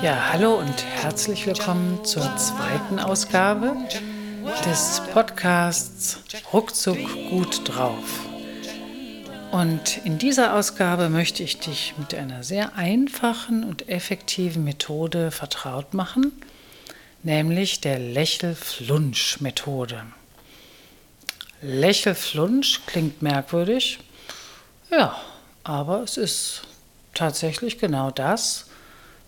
Ja, hallo und herzlich willkommen zur zweiten Ausgabe des Podcasts Ruckzuck gut drauf. Und in dieser Ausgabe möchte ich dich mit einer sehr einfachen und effektiven Methode vertraut machen, nämlich der Lächelflunsch-Methode. Lächelflunsch klingt merkwürdig, ja, aber es ist tatsächlich genau das.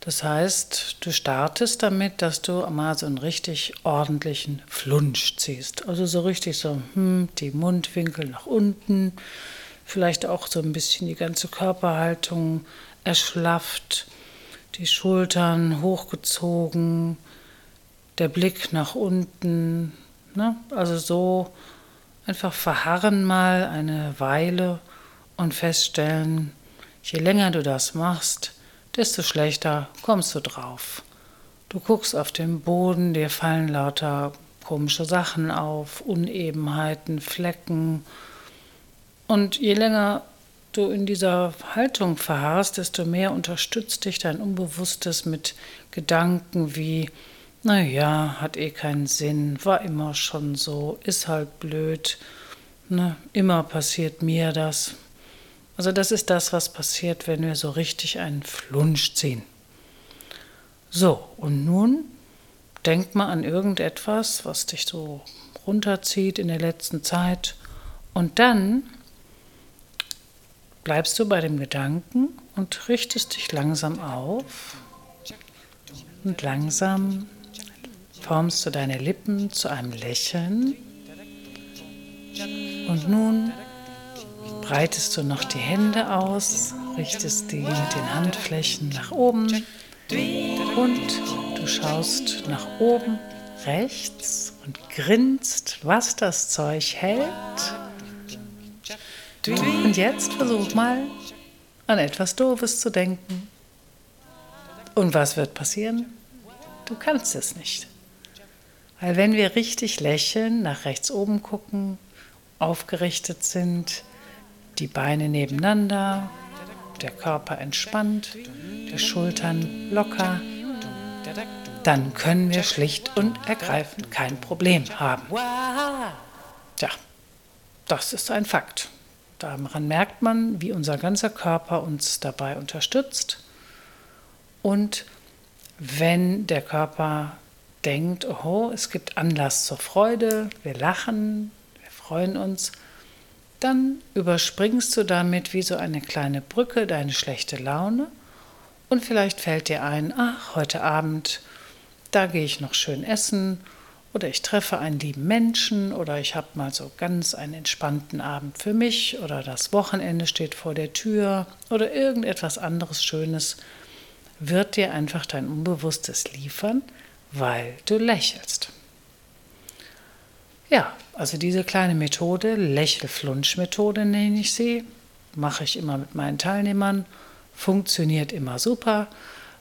Das heißt, du startest damit, dass du mal so einen richtig ordentlichen Flunsch ziehst. Also so richtig so, hm, die Mundwinkel nach unten, vielleicht auch so ein bisschen die ganze Körperhaltung erschlafft, die Schultern hochgezogen, der Blick nach unten. Ne? Also so einfach verharren mal eine Weile und feststellen, je länger du das machst, desto schlechter kommst du drauf. Du guckst auf den Boden, dir fallen lauter komische Sachen auf, Unebenheiten, Flecken. Und je länger du in dieser Haltung verharrst, desto mehr unterstützt dich dein Unbewusstes mit Gedanken wie, naja, hat eh keinen Sinn, war immer schon so, ist halt blöd, ne? immer passiert mir das. Also das ist das, was passiert, wenn wir so richtig einen Flunsch ziehen. So, und nun denk mal an irgendetwas, was dich so runterzieht in der letzten Zeit. Und dann bleibst du bei dem Gedanken und richtest dich langsam auf und langsam formst du deine Lippen zu einem Lächeln und nun breitest du noch die Hände aus, richtest die mit den Handflächen nach oben und du schaust nach oben rechts und grinst, was das Zeug hält. Und jetzt versuch mal an etwas Doofes zu denken. Und was wird passieren? Du kannst es nicht. Weil wenn wir richtig lächeln, nach rechts oben gucken, aufgerichtet sind, die Beine nebeneinander, der Körper entspannt, die Schultern locker, dann können wir schlicht und ergreifend kein Problem haben. Tja, das ist ein Fakt. Daran merkt man, wie unser ganzer Körper uns dabei unterstützt. Und wenn der Körper denkt, oh, es gibt Anlass zur Freude, wir lachen, wir freuen uns, dann überspringst du damit wie so eine kleine Brücke deine schlechte Laune und vielleicht fällt dir ein, ach, heute Abend, da gehe ich noch schön essen oder ich treffe einen lieben Menschen oder ich habe mal so ganz einen entspannten Abend für mich oder das Wochenende steht vor der Tür oder irgendetwas anderes Schönes, wird dir einfach dein Unbewusstes liefern, weil du lächelst. Ja, also diese kleine Methode, Lächelflunsch-Methode nenne ich sie, mache ich immer mit meinen Teilnehmern, funktioniert immer super,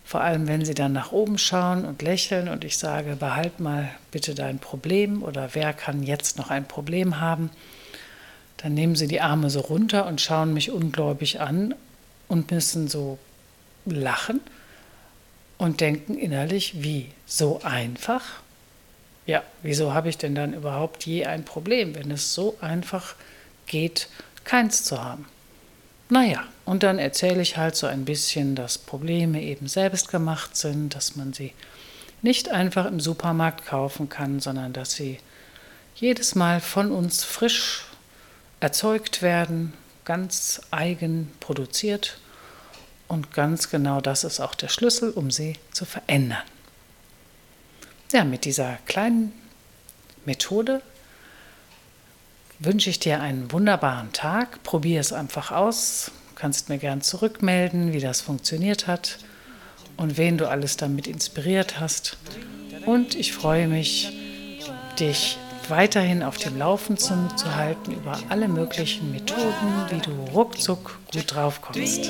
vor allem wenn sie dann nach oben schauen und lächeln und ich sage, behalt mal bitte dein Problem oder wer kann jetzt noch ein Problem haben, dann nehmen sie die Arme so runter und schauen mich ungläubig an und müssen so lachen und denken innerlich, wie so einfach? Ja, wieso habe ich denn dann überhaupt je ein Problem, wenn es so einfach geht, keins zu haben? Naja, und dann erzähle ich halt so ein bisschen, dass Probleme eben selbst gemacht sind, dass man sie nicht einfach im Supermarkt kaufen kann, sondern dass sie jedes Mal von uns frisch erzeugt werden, ganz eigen produziert und ganz genau das ist auch der Schlüssel, um sie zu verändern. Ja, mit dieser kleinen Methode wünsche ich dir einen wunderbaren Tag. Probier es einfach aus. Du kannst mir gern zurückmelden, wie das funktioniert hat und wen du alles damit inspiriert hast. Und ich freue mich, dich weiterhin auf dem Laufen zu, zu halten über alle möglichen Methoden, wie du ruckzuck gut drauf kommst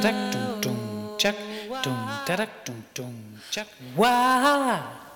da dum dum chuck dum da dum dum chuck. Wow.